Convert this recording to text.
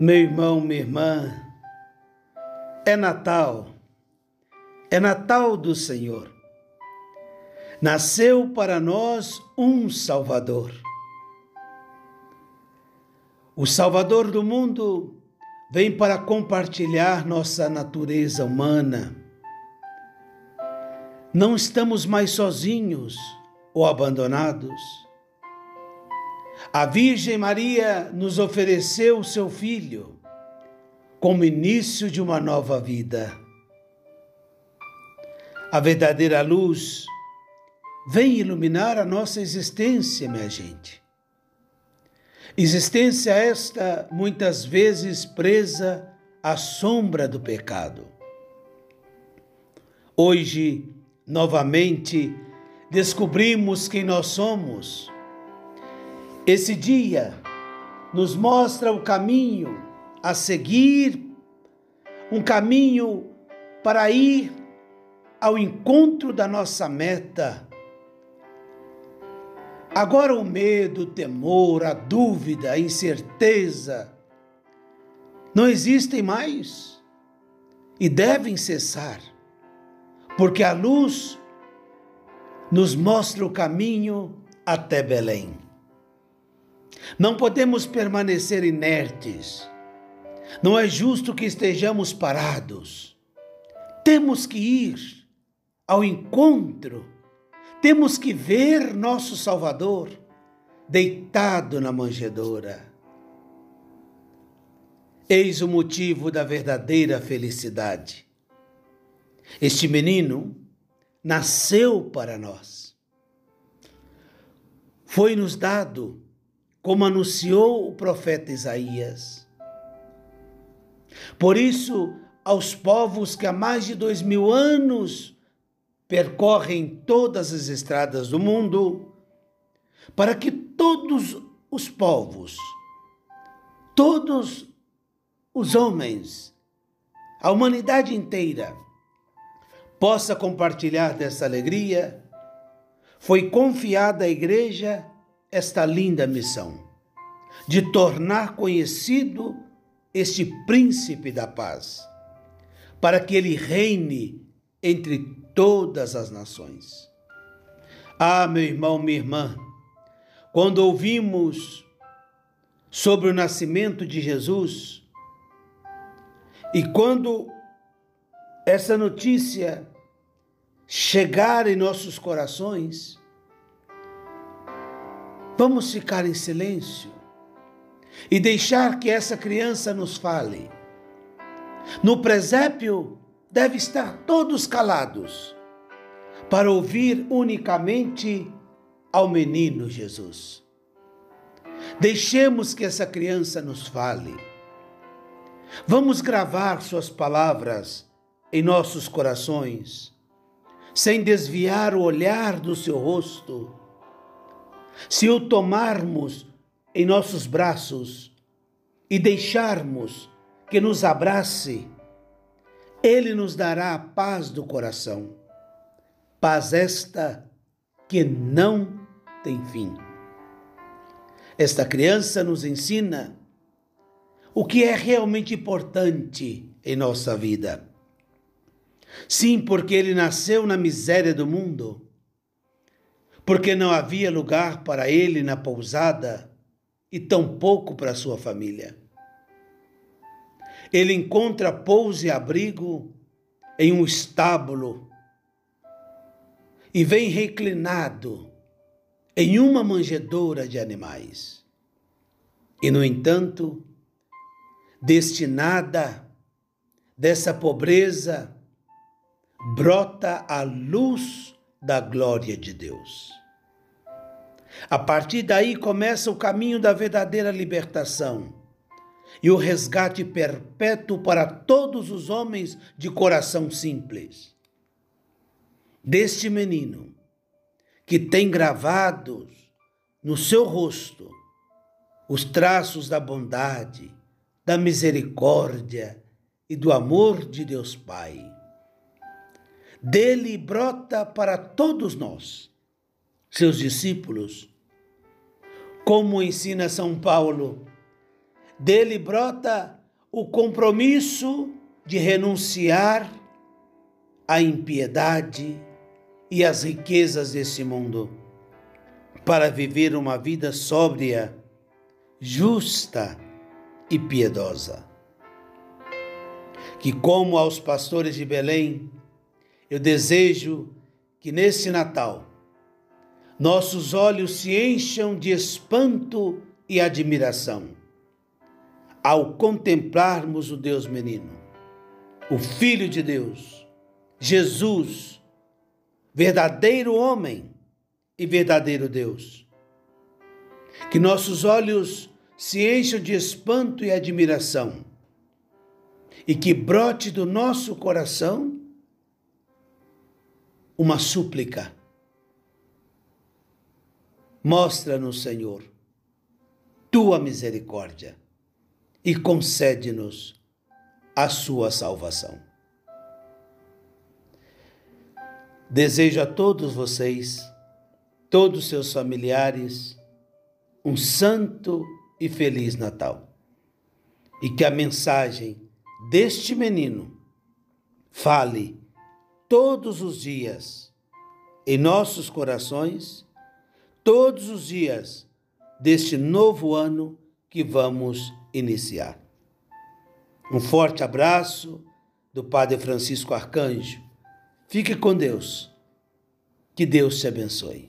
Meu irmão, minha irmã, é Natal, é Natal do Senhor. Nasceu para nós um Salvador. O Salvador do mundo vem para compartilhar nossa natureza humana. Não estamos mais sozinhos ou abandonados. A Virgem Maria nos ofereceu o seu Filho como início de uma nova vida. A verdadeira luz vem iluminar a nossa existência, minha gente. Existência esta muitas vezes presa à sombra do pecado. Hoje, novamente, descobrimos quem nós somos esse dia nos mostra o caminho a seguir, um caminho para ir ao encontro da nossa meta. Agora o medo, o temor, a dúvida, a incerteza não existem mais e devem cessar, porque a luz nos mostra o caminho até Belém. Não podemos permanecer inertes. Não é justo que estejamos parados. Temos que ir ao encontro. Temos que ver nosso Salvador deitado na manjedoura. Eis o motivo da verdadeira felicidade. Este menino nasceu para nós. Foi-nos dado como anunciou o profeta Isaías. Por isso, aos povos que há mais de dois mil anos percorrem todas as estradas do mundo, para que todos os povos, todos os homens, a humanidade inteira, possa compartilhar dessa alegria, foi confiada à igreja esta linda missão de tornar conhecido este príncipe da paz, para que ele reine entre todas as nações. Ah, meu irmão, minha irmã, quando ouvimos sobre o nascimento de Jesus e quando essa notícia chegar em nossos corações, Vamos ficar em silêncio e deixar que essa criança nos fale. No presépio deve estar todos calados para ouvir unicamente ao menino Jesus. Deixemos que essa criança nos fale. Vamos gravar suas palavras em nossos corações, sem desviar o olhar do seu rosto se o tomarmos em nossos braços e deixarmos que nos abrace, Ele nos dará a paz do coração, paz esta que não tem fim. Esta criança nos ensina o que é realmente importante em nossa vida. Sim, porque ele nasceu na miséria do mundo porque não havia lugar para ele na pousada e tampouco para sua família. Ele encontra pouso e abrigo em um estábulo e vem reclinado em uma manjedoura de animais. E, no entanto, destinada dessa pobreza, brota a luz da glória de Deus. A partir daí começa o caminho da verdadeira libertação e o resgate perpétuo para todos os homens de coração simples. Deste menino que tem gravados no seu rosto os traços da bondade, da misericórdia e do amor de Deus Pai. Dele brota para todos nós seus discípulos. Como ensina São Paulo, Dele brota o compromisso de renunciar à impiedade e às riquezas desse mundo para viver uma vida sóbria, justa e piedosa. Que, como aos pastores de Belém, eu desejo que nesse Natal nossos olhos se encham de espanto e admiração ao contemplarmos o Deus menino, o Filho de Deus, Jesus, verdadeiro homem e verdadeiro Deus. Que nossos olhos se encham de espanto e admiração e que brote do nosso coração uma súplica. Mostra-nos, Senhor, tua misericórdia e concede-nos a sua salvação. Desejo a todos vocês, todos seus familiares, um santo e feliz Natal. E que a mensagem deste menino fale todos os dias em nossos corações, todos os dias deste novo ano que vamos iniciar. Um forte abraço do Padre Francisco Arcanjo. Fique com Deus. Que Deus te abençoe.